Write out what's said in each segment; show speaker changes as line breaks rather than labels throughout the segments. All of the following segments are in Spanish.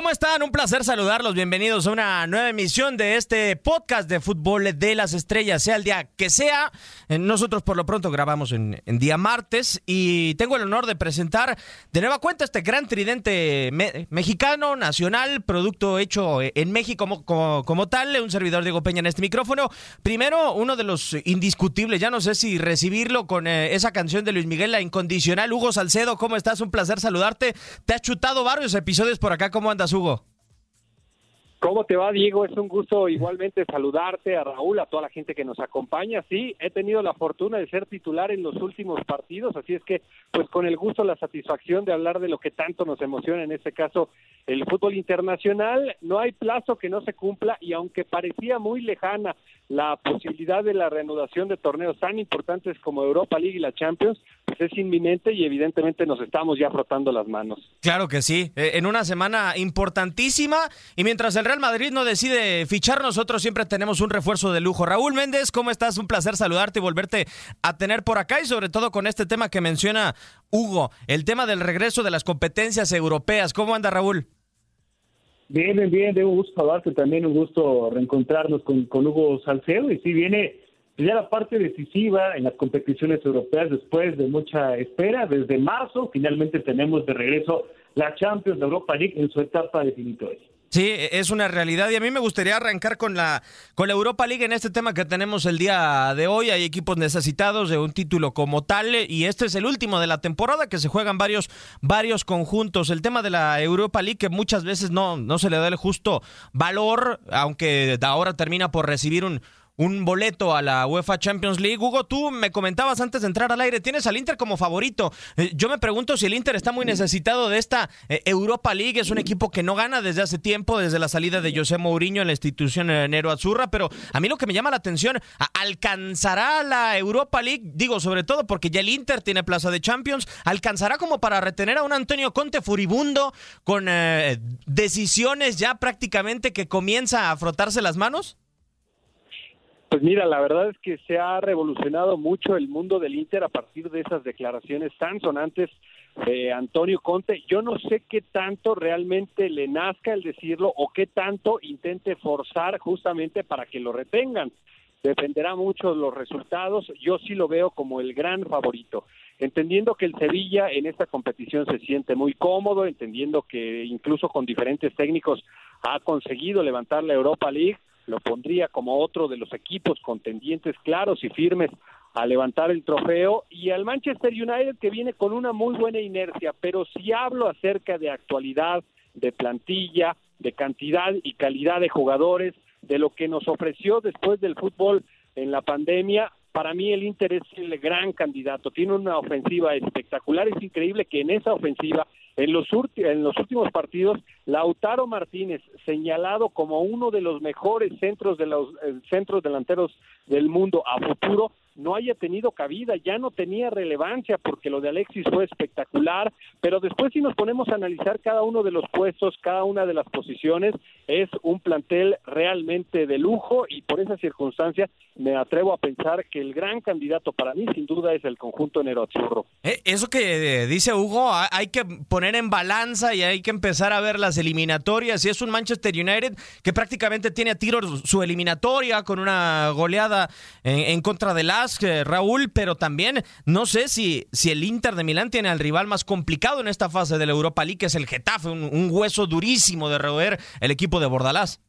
¿Cómo están? Un placer saludarlos. Bienvenidos a una nueva emisión de este podcast de fútbol de las estrellas, sea el día que sea. Eh, Nosotros por lo pronto grabamos en, día martes y tengo el honor de presentar de nueva cuenta este gran tridente me- mexicano, nacional, producto hecho en México como, como, como tal. Un servidor Diego Peña en este micrófono. Primero, uno de los indiscutibles, ya no sé si recibirlo con eh, esa canción de Luis Miguel, la incondicional. Hugo Salcedo, ¿cómo estás? Un placer saludarte. Te has chutado varios episodios por acá. ¿Cómo andas, Hugo?
¿Cómo te va, Diego? Es un gusto igualmente saludarte a Raúl, a toda la gente que nos acompaña. Sí, he tenido la fortuna de ser titular en los últimos partidos, así es que, pues con el gusto, la satisfacción de hablar de lo que tanto nos emociona, en este caso, el fútbol internacional. No hay plazo que no se cumpla y aunque parecía muy lejana la posibilidad de la reanudación de torneos tan importantes como Europa League y la Champions, pues es inminente y evidentemente nos estamos ya frotando las manos.
Claro que sí, eh, en una semana importantísima y mientras el Real Madrid no decide fichar, nosotros siempre tenemos un refuerzo de lujo. Raúl Méndez, ¿cómo estás? Un placer saludarte y volverte a tener por acá y sobre todo con este tema que menciona Hugo, el tema del regreso de las competencias europeas. ¿Cómo anda Raúl?
Bien, bien, bien, de un gusto saludarte también, un gusto reencontrarnos con, Hugo Salcedo y sí viene ya la parte decisiva en las competiciones europeas después de mucha espera, desde marzo finalmente tenemos de regreso la Champions de Europa League en su etapa definitoria.
Sí, es una realidad y a mí me gustaría arrancar con la con la Europa League en este tema que tenemos el día de hoy. Hay equipos necesitados de un título como tal y este es el último de la temporada que se juegan varios varios conjuntos. El tema de la Europa League que muchas veces no no se le da el justo valor, aunque ahora termina por recibir un un boleto a la UEFA Champions League. Hugo, tú me comentabas antes de entrar al aire, tienes al Inter como favorito. Eh, yo me pregunto si el Inter está muy necesitado de esta eh, Europa League. Es un equipo que no gana desde hace tiempo, desde la salida de José Mourinho en la institución eh, Nero Azurra. Pero a mí lo que me llama la atención, ¿a- ¿alcanzará la Europa League? Digo, sobre todo porque ya el Inter tiene plaza de Champions. ¿Alcanzará como para retener a un Antonio Conte furibundo con decisiones ya prácticamente que comienza a frotarse las manos?
Pues mira, la verdad es que se ha revolucionado mucho el mundo del Inter a partir de esas declaraciones tan sonantes de Antonio Conte. Yo no sé qué tanto realmente le nazca el decirlo o qué tanto intente forzar justamente para que lo retengan. Dependerá mucho de los resultados. Yo sí lo veo como el gran favorito. Entendiendo que el Sevilla en esta competición se siente muy cómodo, entendiendo que incluso con diferentes técnicos ha conseguido levantar la Europa League, lo pondría como otro de los equipos contendientes claros y firmes a levantar el trofeo. Y al Manchester United que viene con una muy buena inercia, pero si hablo acerca de actualidad, de plantilla, de cantidad y calidad de jugadores, de lo que nos ofreció después del fútbol en la pandemia, para mí el Inter es el gran candidato, tiene una ofensiva espectacular, es increíble que en esa ofensiva en los, en los últimos partidos, Lautaro Martínez, señalado como uno de los mejores centros de los eh, centros delanteros del mundo a futuro, no haya tenido cabida, ya no tenía relevancia porque lo de Alexis fue espectacular, pero después si nos ponemos a analizar cada uno de los puestos, cada una de las posiciones, es un plantel realmente de lujo y por esa circunstancia me atrevo a pensar que el gran candidato para mí sin duda es el conjunto Nero Azzurro.
Eh, Eso que eh, dice Hugo, ha- hay que poner en balanza y hay que empezar a ver las eliminatorias. Y es un Manchester United que prácticamente tiene a tiro su eliminatoria con una goleada en, contra del Eh, Raúl, pero también no sé si, si el Inter de Milán tiene al rival más complicado en esta fase de la Europa League, que es el Getafe, un, hueso durísimo de roer el equipo de Bordalás.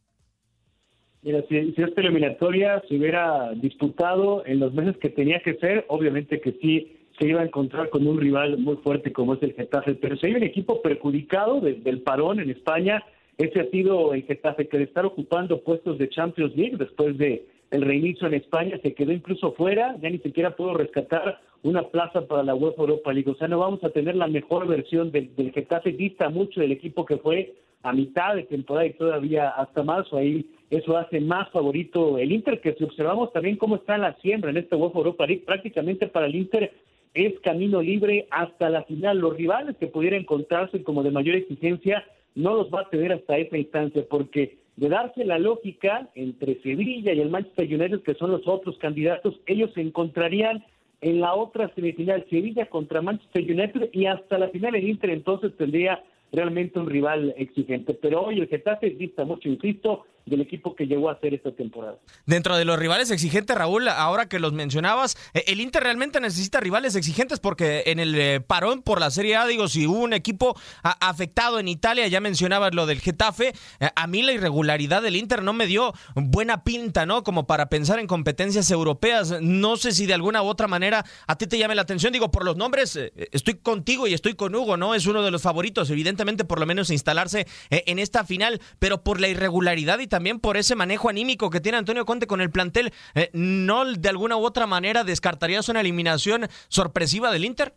Mira, si, esta eliminatoria se hubiera disputado en los meses que tenía que ser, obviamente que sí se iba a encontrar con un rival muy fuerte como es el Getafe, pero si hay un equipo perjudicado desde el parón en España, ese ha sido el Getafe, que de estar ocupando puestos de Champions League después de el reinicio en España, se quedó incluso fuera, ya ni siquiera pudo rescatar una plaza para la UEFA Europa League, o sea, no vamos a tener la mejor versión del, del Getafe, dista mucho del equipo que fue a mitad de temporada y todavía hasta marzo, ahí eso hace más favorito el Inter, que si observamos también cómo está la siembra en este UEFA Europa League, prácticamente para el Inter es camino libre hasta la final. Los rivales que pudiera encontrarse como de mayor exigencia no los va a tener hasta esa instancia, porque de darse la lógica entre Sevilla y el Manchester United, que son los otros candidatos, ellos se encontrarían en la otra semifinal, Sevilla contra Manchester United, y hasta la final el Inter entonces tendría realmente un rival exigente. Pero hoy el Getafe dista mucho, insisto, del equipo que llegó a hacer esta temporada.
Dentro de los rivales exigentes, Raúl, ahora que los mencionabas, eh, el Inter realmente necesita rivales exigentes porque en el eh, parón por la Serie A, digo, si hubo un equipo afectado en Italia, ya mencionabas lo del Getafe, eh, a mí la irregularidad del Inter no me dio buena pinta, ¿no? Como para pensar en competencias europeas. No sé si de alguna u otra manera a ti te llame la atención. Digo, por los nombres, estoy contigo y estoy con Hugo, ¿no? Es uno de los favoritos, evidentemente, por lo menos instalarse en esta final, pero por la irregularidad y también por ese manejo anímico que tiene Antonio Conte con el plantel, eh, ¿no de alguna u otra manera descartarías una eliminación sorpresiva del Inter?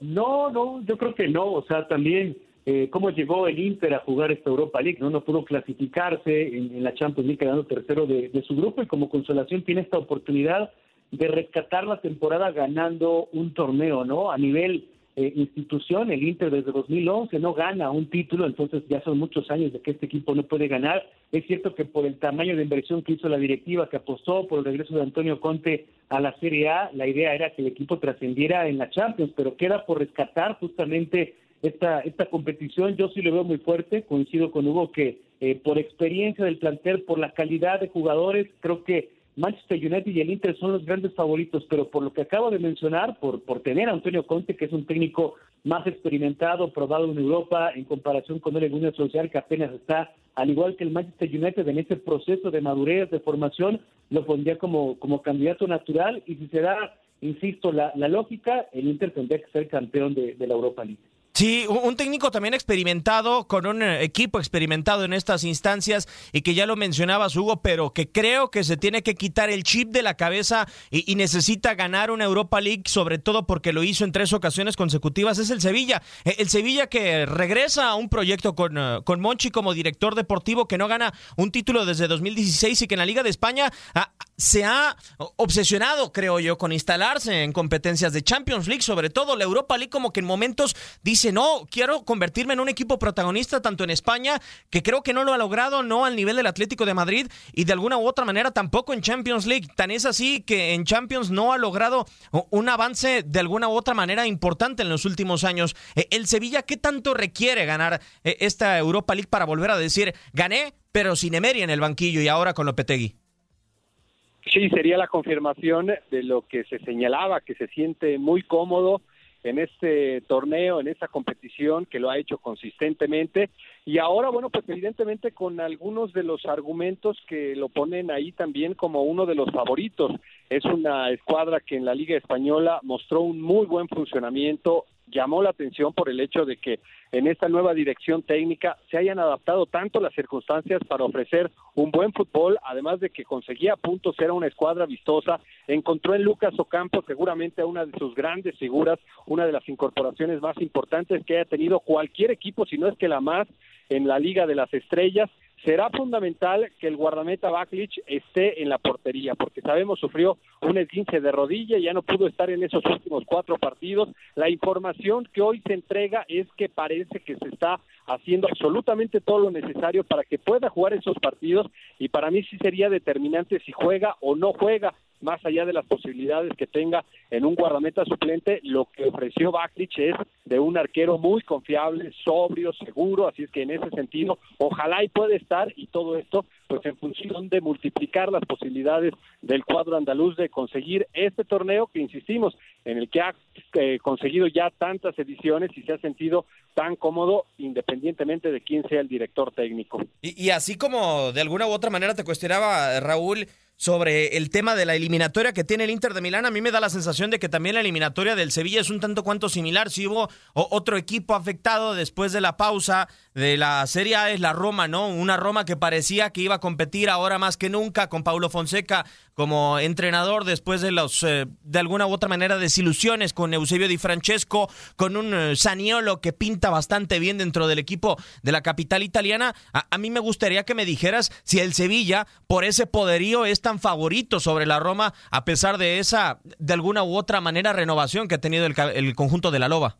No, no, yo creo que no. O sea, también eh, cómo llegó el Inter a jugar esta Europa League, ¿no? No pudo clasificarse en, la Champions League quedando tercero de, de, su grupo y como consolación tiene esta oportunidad de rescatar la temporada ganando un torneo, ¿no? A nivel eh, institución, el Inter desde 2011 no gana un título, entonces ya son muchos años de que este equipo no puede ganar. Es cierto que por el tamaño de inversión que hizo la directiva, que apostó por el regreso de Antonio Conte a la Serie A, la idea era que el equipo trascendiera en la Champions, pero queda por rescatar justamente esta, esta competición. Yo sí lo veo muy fuerte, coincido con Hugo que eh, por experiencia del plantel, por la calidad de jugadores, creo que Manchester United y el Inter son los grandes favoritos, pero por lo que acabo de mencionar, por, por tener a Antonio Conte, que es un técnico más experimentado, probado en Europa, en comparación con el Gunnar Social, que apenas está, al igual que el Manchester United, en ese proceso de madurez, de formación, lo pondría como, como candidato natural, y si se da, insisto, la, la lógica, el Inter tendría que ser campeón de, de la Europa League.
Sí, un técnico también experimentado, con un eh, equipo experimentado en estas instancias y que ya lo mencionabas, Hugo, pero que creo que se tiene que quitar el chip de la cabeza y, necesita ganar una Europa League, sobre todo porque lo hizo en tres ocasiones consecutivas, es el Sevilla. E, el Sevilla que regresa a un proyecto con, eh, con Monchi como director deportivo, que no gana un título desde 2016 y que en la Liga de España ah, se ha obsesionado, creo yo, con instalarse en competencias de Champions League, sobre todo la Europa League, como que en momentos dice no, quiero convertirme en un equipo protagonista tanto en España, que creo que no lo ha logrado, no al nivel del Atlético de Madrid y de alguna u otra manera tampoco en Champions League. Tan es así que en Champions no ha logrado un avance de alguna u otra manera importante en los últimos años. Eh, el Sevilla, ¿qué tanto requiere ganar eh, esta Europa League para volver a decir, gané, pero sin Emery en el banquillo y ahora con Lopetegui?
Sí, sería la confirmación de lo que se señalaba, que se siente muy cómodo en este torneo, en esta competición, que lo ha hecho consistentemente. Y ahora, bueno, pues evidentemente con algunos de los argumentos que lo ponen ahí también como uno de los favoritos. Es una escuadra que en la Liga Española mostró un muy buen funcionamiento, llamó la atención por el hecho de que en esta nueva dirección técnica se hayan adaptado tanto las circunstancias para ofrecer un buen fútbol, además de que conseguía puntos, era una escuadra vistosa, encontró en Lucas Ocampo seguramente una de sus grandes figuras, una de las incorporaciones más importantes que haya tenido cualquier equipo, si no es que la más en la Liga de las Estrellas, será fundamental que el guardameta Baklich esté en la portería, porque sabemos sufrió un esguince de rodilla y ya no pudo estar en esos últimos cuatro partidos. La información que hoy se entrega es que parece que se está haciendo absolutamente todo lo necesario para que pueda jugar esos partidos y para mí sí sería determinante si juega o no juega más allá de las posibilidades que tenga en un guardameta suplente, lo que ofreció Baklich es de un arquero muy confiable, sobrio, seguro, así es que en ese sentido, ojalá y puede estar y todo esto pues en función de multiplicar las posibilidades del cuadro andaluz de conseguir este torneo que insistimos en el que ha eh, conseguido ya tantas ediciones y se ha sentido tan cómodo independientemente de quién sea el director técnico.
Y, y así como de alguna u otra manera te cuestionaba Raúl sobre el tema de la eliminatoria que tiene el Inter de Milán, a mí me da la sensación de que también la eliminatoria del Sevilla es un tanto cuanto similar. Si hubo otro equipo afectado después de la pausa de la Serie A es la Roma, ¿no? Una Roma que parecía que iba a competir ahora más que nunca con Paulo Fonseca como entrenador después de los eh, de alguna u otra manera desilusiones con Eusebio Di Francesco, con un eh, Saniolo que pinta bastante bien dentro del equipo de la capital italiana. A, a mí me gustaría que me dijeras si el Sevilla por ese poderío es tan favorito sobre la Roma a pesar de esa de alguna u otra manera renovación que ha tenido el, el conjunto de la Loba.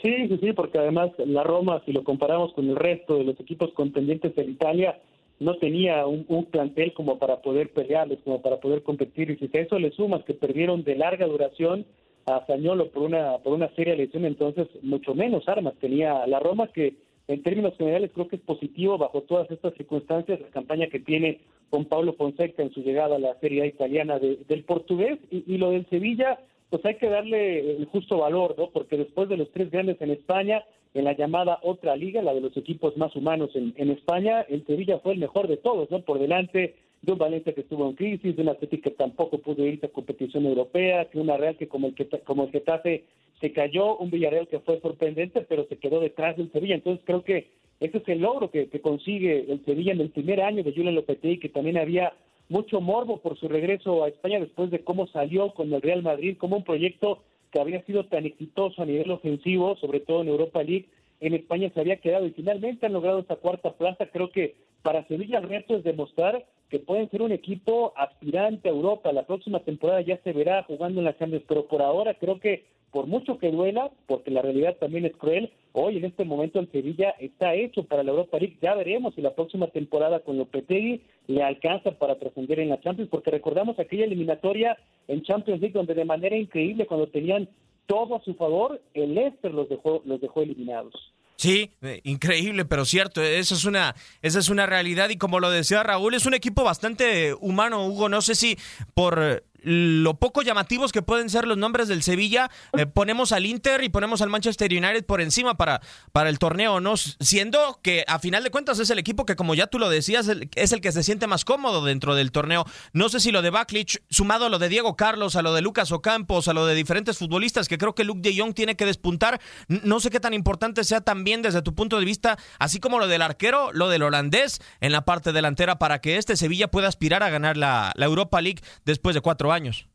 Sí, sí, sí, porque además la Roma, si lo comparamos con el resto de los equipos contendientes en Italia, no tenía un, plantel como para poder pelearles, como para poder competir. Y si a eso le sumas que perdieron de larga duración a Sañolo por una, por una seria lesión, entonces mucho menos armas tenía la Roma, que en términos generales creo que es positivo bajo todas estas circunstancias la campaña que tiene con Pablo Fonseca en su llegada a la Serie A italiana del portugués y, y lo del Sevilla pues hay que darle el justo valor, ¿no? Porque después de los tres grandes en España, en la llamada otra liga, la de los equipos más humanos en, España, el Sevilla fue el mejor de todos, ¿no? Por delante de un Valencia que estuvo en crisis, de una Atlético que tampoco pudo irse a competición europea, que una Real que como el que como el Getafe se cayó, un Villarreal que fue sorprendente, pero se quedó detrás del Sevilla. Entonces creo que ese es el logro que, consigue el Sevilla en el primer año de Julian Lopetegui, que también había mucho morbo por su regreso a España después de cómo salió con el Real Madrid, como un proyecto que había sido tan exitoso a nivel ofensivo, sobre todo en Europa League, en España se había quedado y finalmente han logrado esta cuarta plaza. Creo que para Sevilla el es demostrar que pueden ser un equipo aspirante a Europa. La próxima temporada ya se verá jugando en la Champions, pero por ahora creo que por mucho que duela, porque la realidad también es cruel, hoy en este momento el Sevilla está hecho para la Europa League. Ya veremos si la próxima temporada con Lopetegui le alcanza para trascender en la Champions, porque recordamos aquella eliminatoria en Champions League donde de manera increíble cuando tenían todo a su favor, el Leicester los dejó, los dejó eliminados.
Sí, eh, increíble, pero cierto, esa es una esa es una realidad y como lo decía Raúl, es un equipo bastante humano, Hugo, no sé si por lo poco llamativos que pueden ser los nombres del Sevilla, eh, ponemos al Inter y ponemos al Manchester United por encima para, para el torneo, ¿no? Siendo que a final de cuentas es el equipo que, como ya tú lo decías, es el que se siente más cómodo dentro del torneo. No sé si lo de Baklich, sumado a lo de Diego Carlos, a lo de Lucas Ocampos, a lo de diferentes futbolistas, que creo que Luke de Jong tiene que despuntar, no sé qué tan importante sea también desde tu punto de vista, así como lo del arquero, lo del holandés en la parte delantera, para que este Sevilla pueda aspirar a ganar la, la Europa League después de cuatro años años.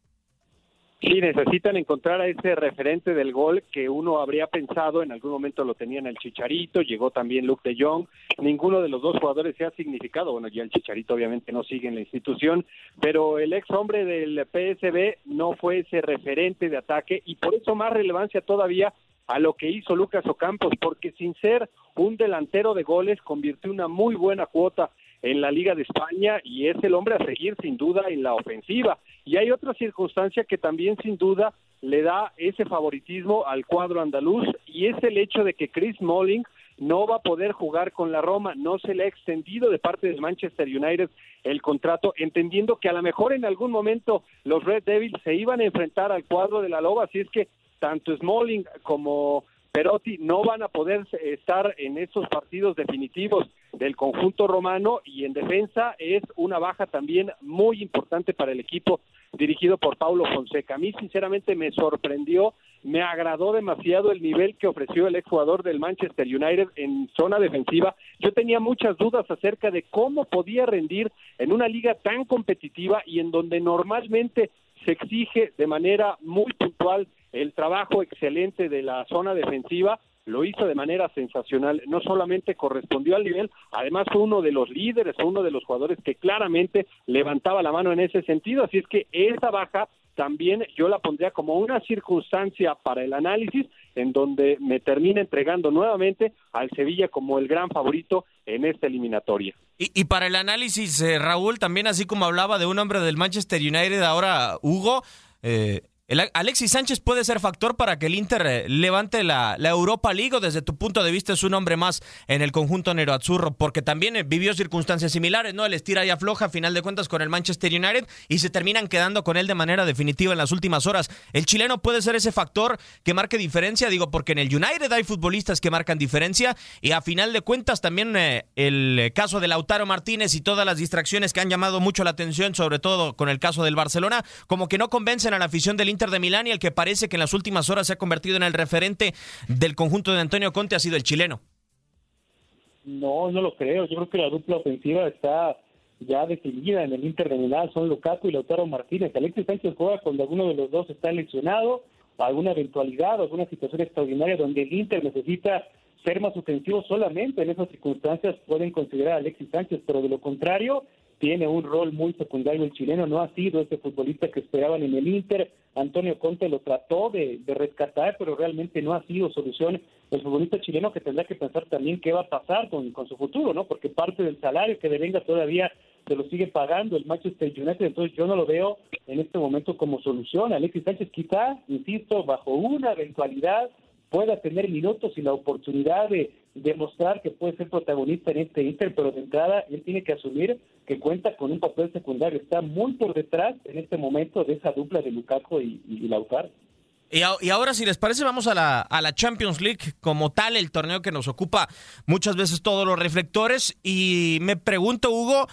Sí, necesitan encontrar a ese referente del gol que uno habría pensado en algún momento lo tenían el Chicharito, llegó también Luke de Jong, ninguno de los dos jugadores se ha significado, bueno, ya el Chicharito obviamente no sigue en la institución, pero el ex hombre del PSB no fue ese referente de ataque y por eso más relevancia todavía a lo que hizo Lucas Ocampos, porque sin ser un delantero de goles convirtió una muy buena cuota en la Liga de España y es el hombre a seguir sin duda en la ofensiva. Y hay otra circunstancia que también sin duda le da ese favoritismo al cuadro andaluz y es el hecho de que Chris Molling no va a poder jugar con la Roma, no se le ha extendido de parte del Manchester United el contrato, entendiendo que a lo mejor en algún momento los Red Devils se iban a enfrentar al cuadro de la Loba, así es que tanto Smalling como Perotti no van a poder estar en esos partidos definitivos del conjunto romano y en defensa es una baja también muy importante para el equipo dirigido por Paulo Fonseca. A mí sinceramente me sorprendió, me agradó demasiado el nivel que ofreció el exjugador del Manchester United en zona defensiva. Yo tenía muchas dudas acerca de cómo podía rendir en una liga tan competitiva y en donde normalmente se exige de manera muy puntual el trabajo excelente de la zona defensiva, lo hizo de manera sensacional, no solamente correspondió al nivel, además fue uno de los líderes, uno de los jugadores que claramente levantaba la mano en ese sentido, así es que esa baja también yo la pondría como una circunstancia para el análisis en donde me termina entregando nuevamente al Sevilla como el gran favorito en esta eliminatoria.
Y, para el análisis, eh, Raúl, también así como hablaba de un hombre del Manchester United, ahora Hugo, eh, Alexis Sánchez puede ser factor para que el Inter eh, levante la, Europa League o desde tu punto de vista es un hombre más en el conjunto Azzurro porque también eh, vivió circunstancias similares, ¿no? El estira y afloja a final de cuentas con el Manchester United y se terminan quedando con él de manera definitiva en las últimas horas. El chileno puede ser ese factor que marque diferencia, digo, porque en el United hay futbolistas que marcan diferencia y a final de cuentas también eh, el caso de Lautaro Martínez y todas las distracciones que han llamado mucho la atención, sobre todo con el caso del Barcelona, como que no convencen a la afición del Inter de Milán y el que parece que en las últimas horas se ha convertido en el referente del conjunto de Antonio Conte ha sido el chileno.
No, no lo creo. Yo creo que la dupla ofensiva está ya definida en el Inter de Milán. Son Lukaku y Lautaro Martínez. Alexis Sánchez juega cuando alguno de los dos está lesionado, alguna eventualidad, alguna situación extraordinaria donde el Inter necesita ser más ofensivo solamente en esas circunstancias pueden considerar a Alexis Sánchez, pero de lo contrario, tiene un rol muy secundario el chileno, no ha sido ese futbolista que esperaban en el Inter, Antonio Conte lo trató de, rescatar, pero realmente no ha sido solución el futbolista chileno que tendrá que pensar también qué va a pasar con, con su futuro, ¿no? Porque parte del salario que devenga todavía se lo sigue pagando el Manchester United, entonces yo no lo veo en este momento como solución. Alexis Sánchez quizá, insisto, bajo una eventualidad pueda tener minutos y la oportunidad de demostrar que puede ser protagonista en este Inter, pero de entrada él tiene que asumir que cuenta con un papel secundario. Está muy por detrás en este momento de esa dupla de Lukaku y, y Lautaro.
Y, ahora, si les parece, vamos a la, a la Champions League como tal, el torneo que nos ocupa muchas veces todos los reflectores. Y me pregunto, Hugo,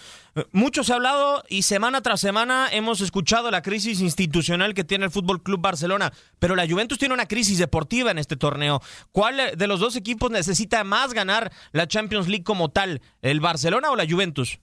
mucho se ha hablado y semana tras semana hemos escuchado la crisis institucional que tiene el Fútbol Club Barcelona, pero la Juventus tiene una crisis deportiva en este torneo. ¿Cuál de los dos equipos necesita más ganar la Champions League como tal, el Barcelona o la Juventus?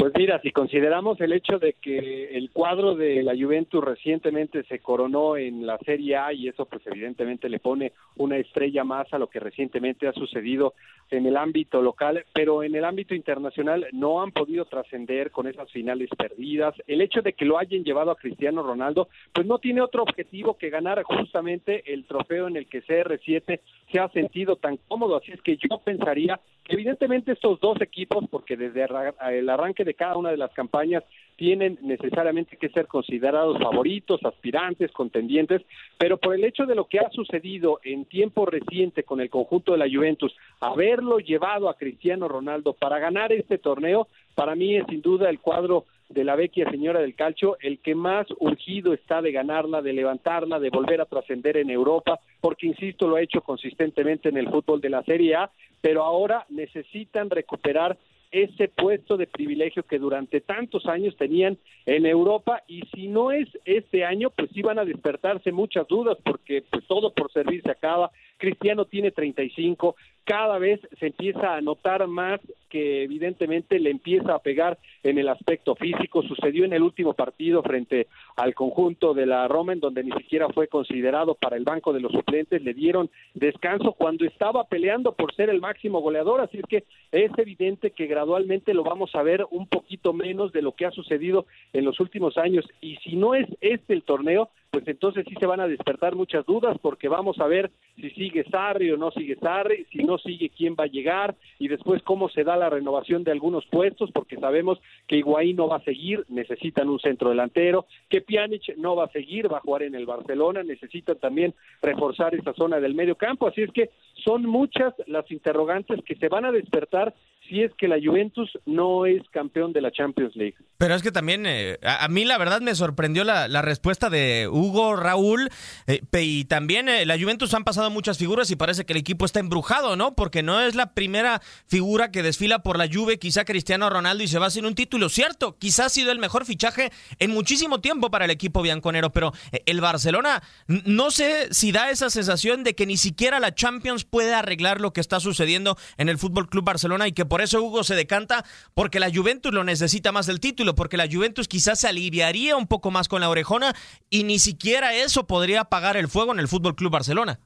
Pues mira, si consideramos el hecho de que el cuadro de la Juventus recientemente se coronó en la Serie A y eso pues evidentemente le pone una estrella más a lo que recientemente ha sucedido en el ámbito local, pero en el ámbito internacional no han podido trascender con esas finales perdidas. El hecho de que lo hayan llevado a Cristiano Ronaldo, pues no tiene otro objetivo que ganar justamente el trofeo en el que CR7 se ha sentido tan cómodo, así es que yo pensaría que evidentemente estos dos equipos, porque desde el arranque de cada una de las campañas tienen necesariamente que ser considerados favoritos, aspirantes, contendientes, pero por el hecho de lo que ha sucedido en tiempo reciente con el conjunto de la Juventus, haberlo llevado a Cristiano Ronaldo para ganar este torneo, para mí es sin duda el cuadro de la vecchia señora del calcio, el que más urgido está de ganarla, de levantarla, de volver a trascender en Europa, porque insisto, lo ha hecho consistentemente en el fútbol de la Serie A, pero ahora necesitan recuperar ese puesto de privilegio que durante tantos años tenían en Europa y si no es este año pues iban a despertarse muchas dudas porque pues todo por servir se acaba Cristiano tiene 35 cada vez se empieza a notar más que evidentemente le empieza a pegar en el aspecto físico. Sucedió en el último partido frente al conjunto de la Roma, en donde ni siquiera fue considerado para el banco de los suplentes. Le dieron descanso cuando estaba peleando por ser el máximo goleador. Así es que es evidente que gradualmente lo vamos a ver un poquito menos de lo que ha sucedido en los últimos años. Y si no es este el torneo, pues entonces sí se van a despertar muchas dudas porque vamos a ver si sigue Sarri o no sigue Sarri, si no sigue quién va a llegar y después cómo se da la renovación de algunos puestos porque sabemos que Higuaín no va a seguir, necesitan un centro delantero, que Pjanic no va a seguir, va a jugar en el Barcelona, necesitan también reforzar esa zona del medio campo, así es que son muchas las interrogantes que se van a despertar si es que la Juventus no es campeón de la Champions League.
Pero es que también eh, a, mí la verdad me sorprendió la, respuesta de Hugo Raúl eh, y también eh, la Juventus han pasado muchas figuras y parece que el equipo está embrujado, ¿no? Porque no es la primera figura que desfila por la Juve, quizá Cristiano Ronaldo y se va sin un título, cierto, quizá ha sido el mejor fichaje en muchísimo tiempo para el equipo bianconero, pero el Barcelona no sé si da esa sensación de que ni siquiera la Champions puede arreglar lo que está sucediendo en el Fútbol Club Barcelona y que por eso Hugo se decanta porque la Juventus lo necesita más del título, porque la Juventus quizás se aliviaría un poco más con la orejona y ni siquiera eso podría apagar el fuego en el Fútbol Club Barcelona.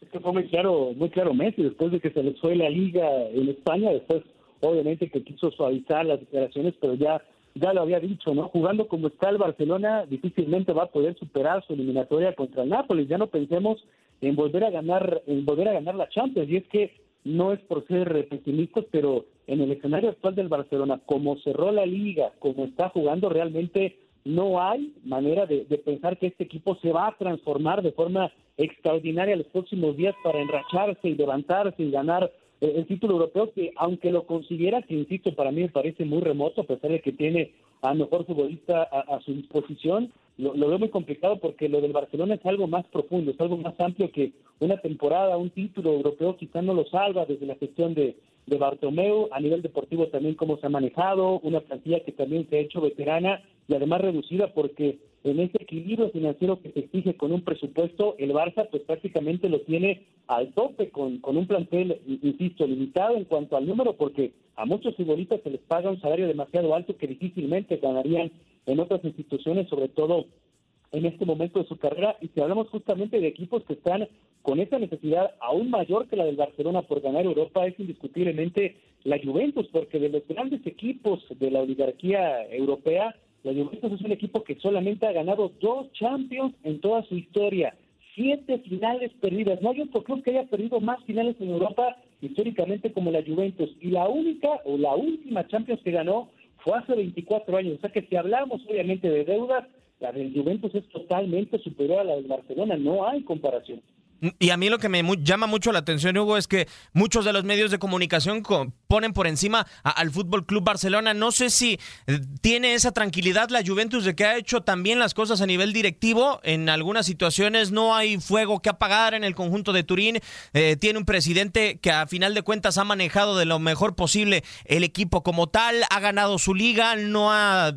Es que fue muy claro, muy claro Messi después de que se les fue la liga en España, después obviamente que quiso suavizar las declaraciones, pero ya ya lo había dicho, ¿no? Jugando como está el Barcelona, difícilmente va a poder superar su eliminatoria contra el Nápoles. Ya no pensemos en volver a ganar, en volver a ganar la Champions. Y es que no es por ser pesimistas, pero en el escenario actual del Barcelona, como cerró la liga, como está jugando, realmente no hay manera de, pensar que este equipo se va a transformar de forma extraordinaria los próximos días para enracharse y levantarse y ganar eh, el título europeo, que aunque lo consiguiera, que insisto, para mí me parece muy remoto, a pesar de que tiene a mejor futbolista a, su disposición, lo, veo muy complicado porque lo del Barcelona es algo más profundo, es algo más amplio que una temporada, un título europeo quizá no lo salva desde la gestión de, de Bartomeu, a nivel deportivo también cómo se ha manejado, una plantilla que también se ha hecho veterana y además reducida porque en ese equilibrio financiero que se exige con un presupuesto, el Barça pues prácticamente lo tiene al tope con, con un plantel, insisto, limitado en cuanto al número porque a muchos futbolistas se les paga un salario demasiado alto que difícilmente ganarían en otras instituciones, sobre todo en este momento de su carrera. Y si hablamos justamente de equipos que están con esa necesidad aún mayor que la del Barcelona por ganar Europa, es indiscutiblemente la Juventus, porque de los grandes equipos de la oligarquía europea, la Juventus es un equipo que solamente ha ganado dos Champions en toda su historia, siete finales perdidas. No hay otro club que haya perdido más finales en Europa históricamente como la Juventus. Y la única o la última Champions que ganó fue hace 24 años. O sea que si hablamos obviamente de deudas, la del Juventus es totalmente superior a la del Barcelona, no hay comparación.
Y a mí lo que me llama mucho la atención, Hugo, es que muchos de los medios de comunicación ponen por encima al Fútbol Club Barcelona. No sé si eh, tiene esa tranquilidad la Juventus de que ha hecho también las cosas a nivel directivo. En algunas situaciones no hay fuego que apagar en el conjunto de Turín. Eh, tiene un presidente que a final de cuentas ha manejado de lo mejor posible el equipo como tal, ha ganado su liga, no ha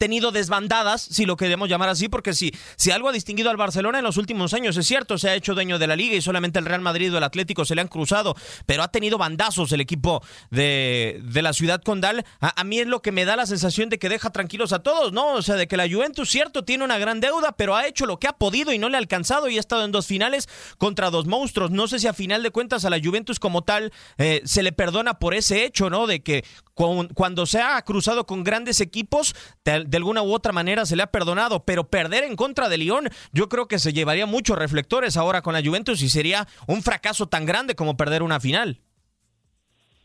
tenido desbandadas, si lo queremos llamar así, porque si, si algo ha distinguido al Barcelona en los últimos años, es cierto, se ha hecho dueño de la liga y solamente el Real Madrid o el Atlético se le han cruzado, pero ha tenido bandazos el equipo de, de la ciudad condal. A, mí es lo que me da la sensación de que deja tranquilos a todos, ¿no? O sea, de que la Juventus, cierto, tiene una gran deuda, pero ha hecho lo que ha podido y no le ha alcanzado y ha estado en dos finales contra dos monstruos. No sé si a final de cuentas a la Juventus como tal eh, se le perdona por ese hecho, ¿no? De que cuando se ha cruzado con grandes equipos, de alguna u otra manera se le ha perdonado, pero perder en contra de Lyon, yo creo que se llevaría muchos reflectores ahora con la Juventus y sería un fracaso tan grande como perder una final.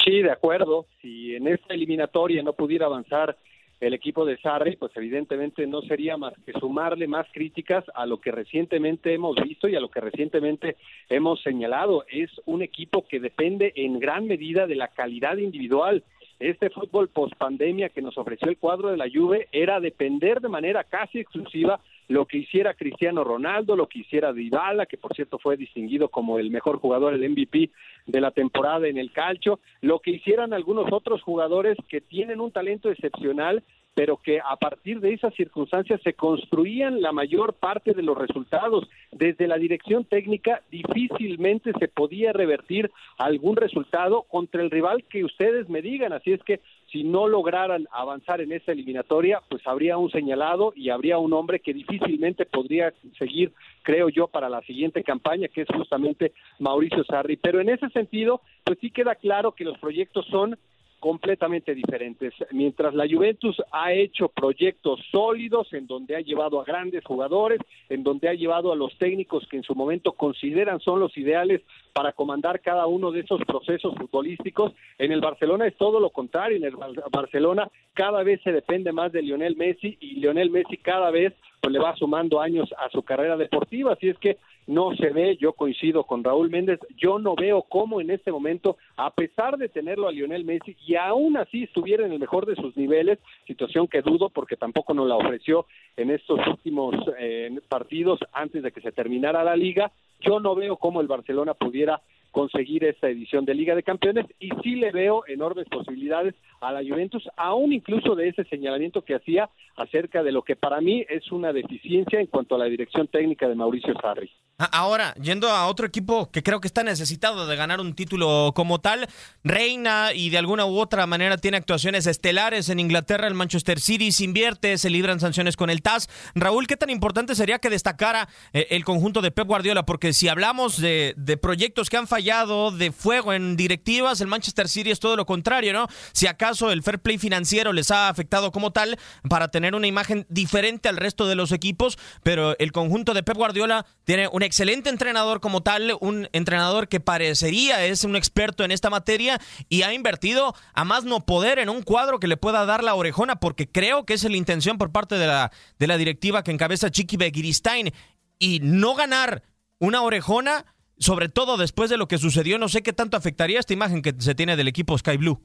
Sí, de acuerdo. Si en esta eliminatoria no pudiera avanzar el equipo de Sarri, pues evidentemente no sería más que sumarle más críticas a lo que recientemente hemos visto y a lo que recientemente hemos señalado. Es un equipo que depende en gran medida de la calidad individual este fútbol post pandemia que nos ofreció el cuadro de la Juve era depender de manera casi exclusiva lo que hiciera Cristiano Ronaldo, lo que hiciera Dybala, que por cierto fue distinguido como el mejor jugador, el MVP de la temporada en el calcio, lo que hicieran algunos otros jugadores que tienen un talento excepcional pero que a partir de esas circunstancias se construían la mayor parte de los resultados. Desde la dirección técnica difícilmente se podía revertir algún resultado contra el rival que ustedes me digan, así es que si no lograran avanzar en esa eliminatoria, pues habría un señalado y habría un hombre que difícilmente podría seguir, creo yo, para la siguiente campaña, que es justamente Mauricio Sarri. Pero en ese sentido, pues sí queda claro que los proyectos son completamente diferentes. Mientras la Juventus ha hecho proyectos sólidos en donde ha llevado a grandes jugadores, en donde ha llevado a los técnicos que en su momento consideran son los ideales para comandar cada uno de esos procesos futbolísticos, en el Barcelona es todo lo contrario, en el Barcelona cada vez se depende más de Lionel Messi y Lionel Messi cada vez le va sumando años a su carrera deportiva, así es que no se ve, yo coincido con Raúl Méndez, yo no veo cómo en este momento, a pesar de tenerlo a Lionel Messi y aún así estuviera en el mejor de sus niveles, situación que dudo porque tampoco nos la ofreció en estos últimos eh, partidos antes de que se terminara la liga, yo no veo cómo el Barcelona pudiera conseguir esta edición de Liga de Campeones y sí le veo enormes posibilidades a la Juventus, aún incluso de ese señalamiento que hacía acerca de lo que para mí es una deficiencia en cuanto a la dirección técnica de Mauricio Sarri.
Ahora, yendo a otro equipo que creo que está necesitado de ganar un título como tal, reina y de alguna u otra manera tiene actuaciones estelares en Inglaterra, el Manchester City se invierte, se libran sanciones con el TAS. Raúl, ¿qué tan importante sería que destacara eh, el conjunto de Pep Guardiola? Porque si hablamos de, de proyectos que han fallado, de fuego en directivas, el Manchester City es todo lo contrario, ¿no? Si acaso el fair play financiero les ha afectado como tal para tener una imagen diferente al resto de los equipos, pero el conjunto de Pep Guardiola tiene un excelente entrenador como tal, un entrenador que parecería es un experto en esta materia y ha invertido a más no poder en un cuadro que le pueda dar la orejona, porque creo que es la intención por parte de la, de la directiva que encabeza Chiqui Begiristain y no ganar una orejona, sobre todo después de lo que sucedió, no sé qué tanto afectaría esta imagen que se tiene del equipo Sky Blue.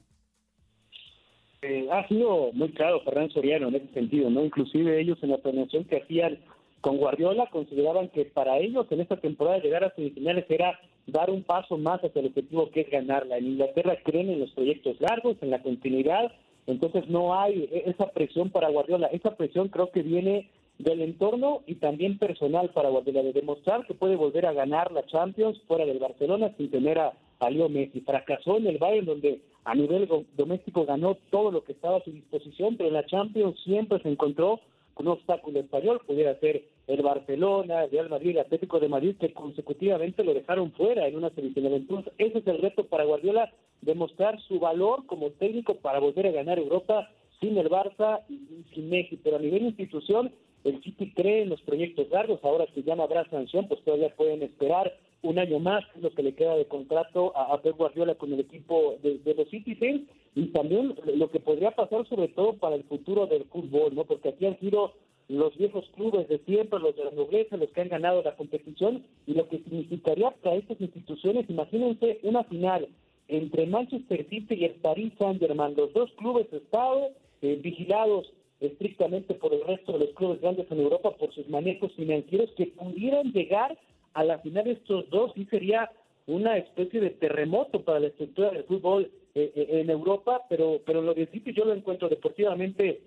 Eh, ha sido muy claro Ferran Soriano en ese sentido, ¿no? Inclusive ellos en la planeación que hacían con Guardiola consideraban que para ellos en esta temporada llegar a semifinales era dar un paso más hacia el objetivo que es ganarla. En Inglaterra creen en los proyectos largos, en la continuidad, entonces no hay e-, esa presión para Guardiola. Esa presión creo que viene del entorno y también personal para Guardiola, de demostrar que puede volver a ganar la Champions fuera del Barcelona sin tener a, a Leo Messi. Fracasó en el Bayern donde a nivel doméstico ganó todo lo que estaba a su disposición, pero en la Champions siempre se encontró con un obstáculo español, pudiera ser el Barcelona, el Real Madrid, el Atlético de Madrid, que consecutivamente lo dejaron fuera en una semifinal. Entonces, ese es el reto para Guardiola, demostrar su valor como técnico para volver a ganar Europa sin el Barça y sin Messi, pero a nivel institución, el City cree en los proyectos largos, ahora que ya no habrá sanción, pues todavía pueden esperar un año más, lo que le queda de contrato a, Pep Guardiola con el equipo de, los Citizens, y también lo que podría pasar sobre todo para el futuro del fútbol, ¿no? Porque aquí han sido los viejos clubes de siempre, los de la nobleza, los que han ganado la competición, y lo que significaría para estas instituciones, imagínense una final entre Manchester City y el Paris Saint-Germain, los dos clubes de Estado eh, vigilados estrictamente por el resto de los clubes grandes en Europa por sus manejos financieros que pudieran llegar a la final estos dos sí sería una especie de terremoto para la estructura del fútbol eh, eh, en Europa, pero pero lo de City yo lo encuentro deportivamente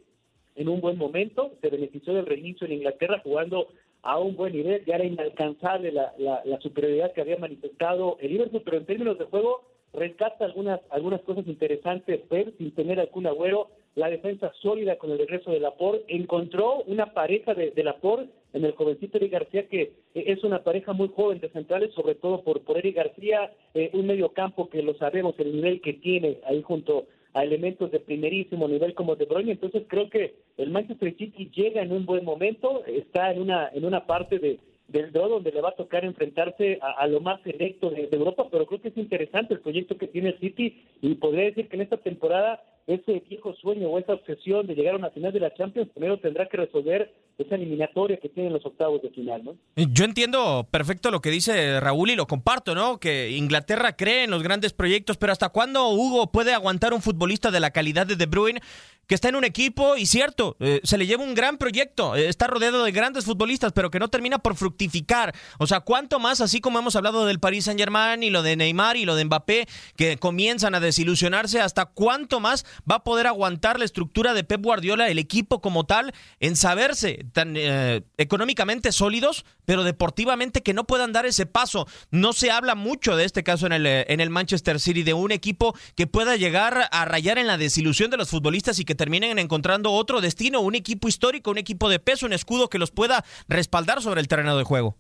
en un buen momento, se benefició del reinicio en Inglaterra jugando a un buen nivel, ya era inalcanzable la, la, superioridad que había manifestado el Liverpool, pero en términos de juego rescata algunas algunas cosas interesantes, pero sin tener algún agüero, la defensa sólida con el regreso de Laporte, encontró una pareja de, de Laporte en el jovencito Eric García, que eh, es una pareja muy joven de centrales, sobre todo por, por Eric García, eh, un medio campo que lo sabemos, el nivel que tiene ahí junto a elementos de primerísimo nivel como De Bruyne, entonces creo que el Manchester City llega en un buen momento, está en una en una parte de del draw donde le va a tocar enfrentarse a, lo más selecto de, Europa, pero creo que es interesante el proyecto que tiene el City y podría decir que en esta temporada ese viejo sueño o esa obsesión de llegar a una final de la Champions primero tendrá que resolver esa eliminatoria que tienen los octavos de final, ¿no?
Yo entiendo perfecto lo que dice Raúl y lo comparto, ¿no? Que Inglaterra cree en los grandes proyectos, pero ¿hasta cuándo Hugo puede aguantar un futbolista de la calidad de De Bruyne que está en un equipo y cierto, eh, se le lleva un gran proyecto, eh, está rodeado de grandes futbolistas, pero que no termina por fructificar. O sea, ¿cuánto más, así como hemos hablado del Paris Saint Germain y lo de Neymar y lo de Mbappé, que comienzan a desilusionarse, hasta cuánto más va a poder aguantar la estructura de Pep Guardiola, el equipo como tal, en saberse tan eh, económicamente sólidos, pero deportivamente que no puedan dar ese paso? No se habla mucho de este caso en el, en el Manchester City, de un equipo que pueda llegar a rayar en la desilusión de los futbolistas y que terminen encontrando otro destino, un equipo histórico, un equipo de peso, un escudo que los pueda respaldar sobre el terreno de juego.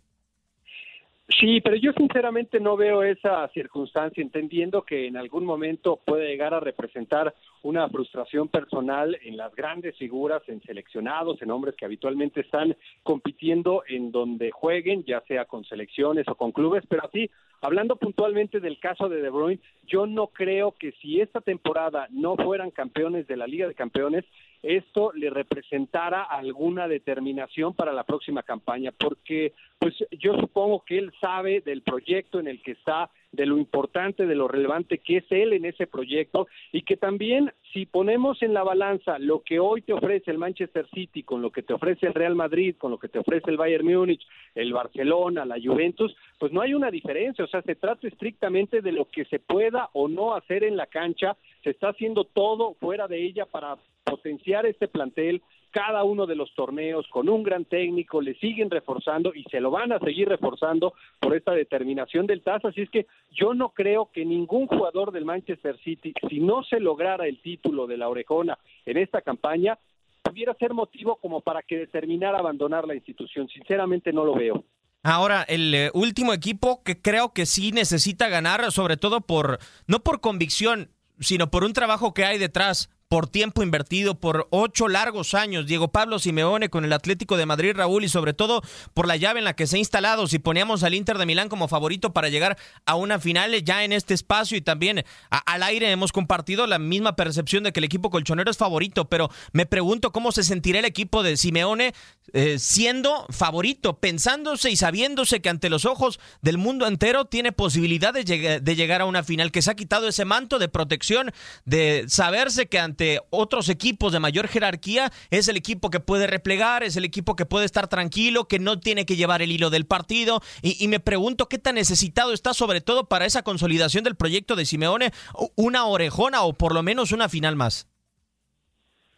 Sí, pero yo sinceramente no veo esa circunstancia, entendiendo que en algún momento puede llegar a representar una frustración personal en las grandes figuras, en seleccionados, en hombres que habitualmente están compitiendo en donde jueguen, ya sea con selecciones o con clubes, pero así, hablando puntualmente del caso de De Bruyne, yo no creo que si esta temporada no fueran campeones de la Liga de Campeones, esto le representara alguna determinación para la próxima campaña, porque pues yo supongo que él sabe del proyecto en el que está, de lo importante, de lo relevante que es él en ese proyecto y que también si ponemos en la balanza lo que hoy te ofrece el Manchester City con lo que te ofrece el Real Madrid, con lo que te ofrece el Bayern Múnich, el Barcelona, la Juventus, pues no hay una diferencia, o sea, se trata estrictamente de lo que se pueda o no hacer en la cancha, se está haciendo todo fuera de ella para potenciar este plantel, cada uno de los torneos con un gran técnico, le siguen reforzando y se lo van a seguir reforzando por esta determinación del TAS. Así es que yo no creo que ningún jugador del Manchester City, si no se lograra el título de la Orejona en esta campaña, pudiera ser motivo como para que determinara abandonar la institución. Sinceramente no lo veo.
Ahora, el eh, último equipo que creo que sí necesita ganar, sobre todo por, no por convicción, sino por un trabajo que hay detrás por tiempo invertido, por ocho largos años. Diego Pablo Simeone con el Atlético de Madrid, Raúl, y sobre todo por la llave en la que se ha instalado. Si poníamos al Inter de Milán como favorito para llegar a una final ya en este espacio y también al aire hemos compartido la misma percepción de que el equipo colchonero es favorito, pero me pregunto cómo se sentirá el equipo de Simeone eh, siendo favorito, pensándose y sabiéndose que ante los ojos del mundo entero tiene posibilidad de, de llegar a una final, que se ha quitado ese manto de protección, de saberse que ante otros equipos de mayor jerarquía es el equipo que puede replegar, es el equipo que puede estar tranquilo, que no tiene que llevar el hilo del partido. Y, y me pregunto qué tan necesitado está, sobre todo para esa consolidación del proyecto de Simeone, una orejona o por lo menos una final más.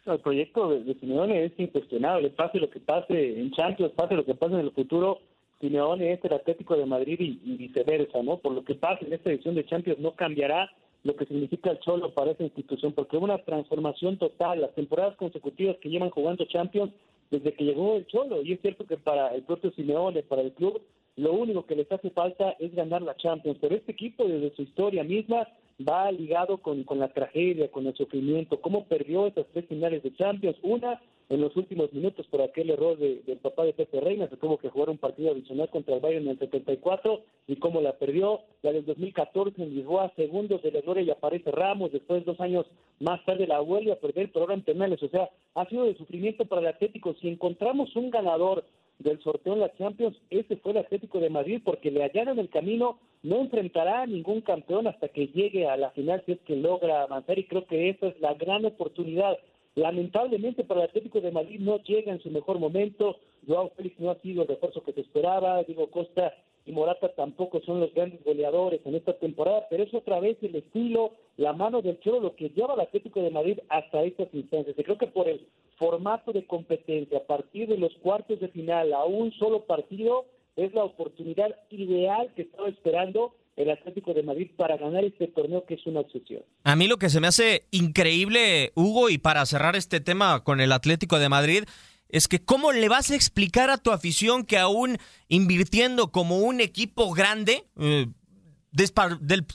El proyecto de, Simeone es incuestionable, pase lo que pase en Champions, pase lo que pase en el futuro, Simeone es el Atlético de Madrid y, viceversa, ¿no? Por lo que pase en esta edición de Champions no cambiará lo que significa el Cholo para esa institución, porque una transformación total, las temporadas consecutivas que llevan jugando Champions desde que llegó el Cholo, y es cierto que para el propio Simeone, para el club, lo único que les hace falta es ganar la Champions, pero este equipo desde su historia misma va ligado con, con la tragedia, con el sufrimiento, cómo perdió esas tres finales de Champions, una en los últimos minutos por aquel error de, del papá de Pepe Reina, se tuvo que jugar un partido adicional contra el Bayern en el 74 y cómo la perdió, la del 2014 en Lisboa, segundos de la gloria y aparece Ramos, después dos años más tarde la vuelve a perder, pero ahora en penales, o sea, ha sido de sufrimiento para el Atlético, si encontramos un ganador del sorteo en la Champions, ese fue el Atlético de Madrid, porque le hallaron el camino, no enfrentará a ningún campeón hasta que llegue a la final, si es que logra avanzar, y creo que esa es la gran oportunidad. Lamentablemente para el Atlético de Madrid no llega en su mejor momento, Joao Félix no ha sido el refuerzo que se esperaba, Diego Costa y Morata tampoco son los grandes goleadores en esta temporada, pero es otra vez el estilo, la mano del Cholo lo que lleva al Atlético de Madrid hasta estas instancias. Y creo que por el formato de competencia, a partir de los cuartos de final a un solo partido, es la oportunidad ideal que estaba esperando el Atlético de Madrid para ganar este torneo que es una obsesión.
A mí lo que se me hace increíble, Hugo, y para cerrar este tema con el Atlético de Madrid, es que cómo le vas a explicar a tu afición que aún invirtiendo como un equipo grande, eh,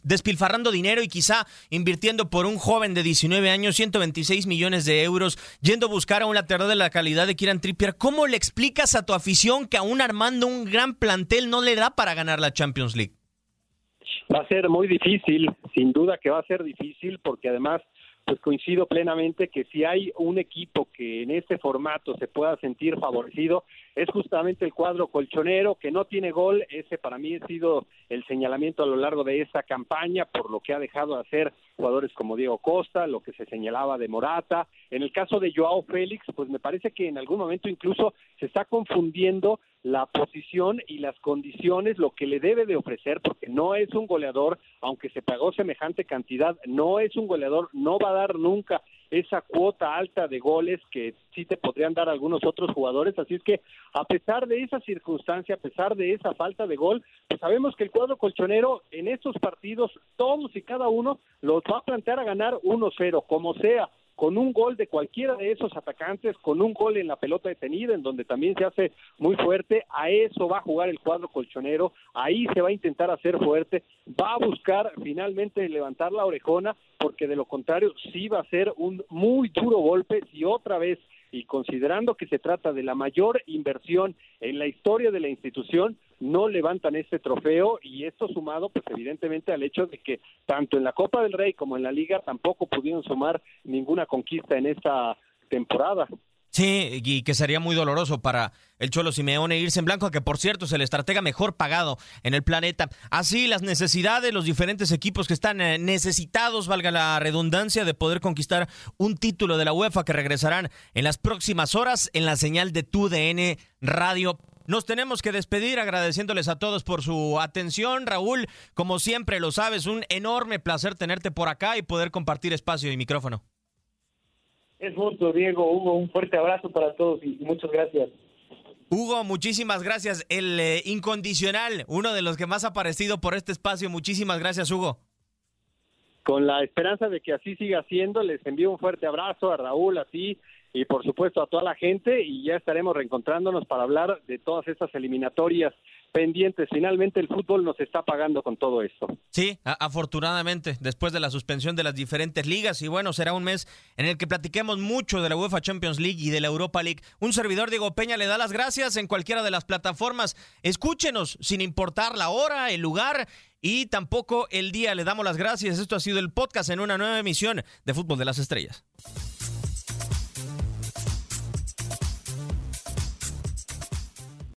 despilfarrando dinero y quizá invirtiendo por un joven de 19 años 126 millones de euros, yendo a buscar a un lateral de la calidad de Kieran Trippier, ¿cómo le explicas a tu afición que aún armando un gran plantel no le da para ganar la Champions League?
Va a ser muy difícil, sin duda que va a ser difícil, porque además pues coincido plenamente que si hay un equipo que en este formato se pueda sentir favorecido, es justamente el cuadro colchonero que no tiene gol. Ese para mí ha sido el señalamiento a lo largo de esta campaña por lo que ha dejado de hacer jugadores como Diego Costa, lo que se señalaba de Morata. En el caso de Joao Félix, pues me parece que en algún momento incluso se está confundiendo la posición y las condiciones, lo que le debe de ofrecer, porque no es un goleador, aunque se pagó semejante cantidad, no es un goleador, no va a dar nunca esa cuota alta de goles que sí te podrían dar algunos otros jugadores. Así es que a pesar de esa circunstancia, a pesar de esa falta de gol, pues sabemos que el cuadro colchonero en estos partidos, todos y cada uno, los va a plantear a ganar 1-0, como sea con un gol de cualquiera de esos atacantes, con un gol en la pelota detenida, en donde también se hace muy fuerte, a eso va a jugar el cuadro colchonero, ahí se va a intentar hacer fuerte, va a buscar finalmente levantar la orejona, porque de lo contrario sí va a ser un muy duro golpe si otra vez y considerando que se trata de la mayor inversión en la historia de la institución, no levantan este trofeo y esto sumado pues evidentemente al hecho de que tanto en la Copa del Rey como en la Liga tampoco pudieron sumar ninguna conquista en esta temporada.
Sí, y que sería muy doloroso para el Cholo Simeone irse en blanco, que por cierto es el estratega mejor pagado en el planeta. Así las necesidades, los diferentes equipos que están eh, necesitados, valga la redundancia, de poder conquistar un título de la UEFA que regresarán en las próximas horas en la señal de TUDN Radio. Nos tenemos que despedir agradeciéndoles a todos por su atención. Raúl, como siempre lo sabes, un enorme placer tenerte por acá y poder compartir espacio y micrófono.
Es justo, Diego, Hugo, un fuerte abrazo para todos y muchas gracias.
Hugo, muchísimas gracias. El eh, incondicional, uno de los que más ha aparecido por este espacio. Muchísimas gracias, Hugo.
Con la esperanza de que así siga siendo, les envío un fuerte abrazo a Raúl, a ti y por supuesto a toda la gente y ya estaremos reencontrándonos para hablar de todas estas eliminatorias pendientes. Finalmente el fútbol nos está pagando con todo esto.
Sí, afortunadamente, después de la suspensión de las diferentes ligas. Y bueno, será un mes en el que platiquemos mucho de la UEFA Champions League y de la Europa League. Un servidor Diego Peña le da las gracias en cualquiera de las plataformas. Escúchenos, sin importar la hora, el lugar y tampoco el día. Le damos las gracias. Esto ha sido el podcast en una nueva emisión de Fútbol de las Estrellas.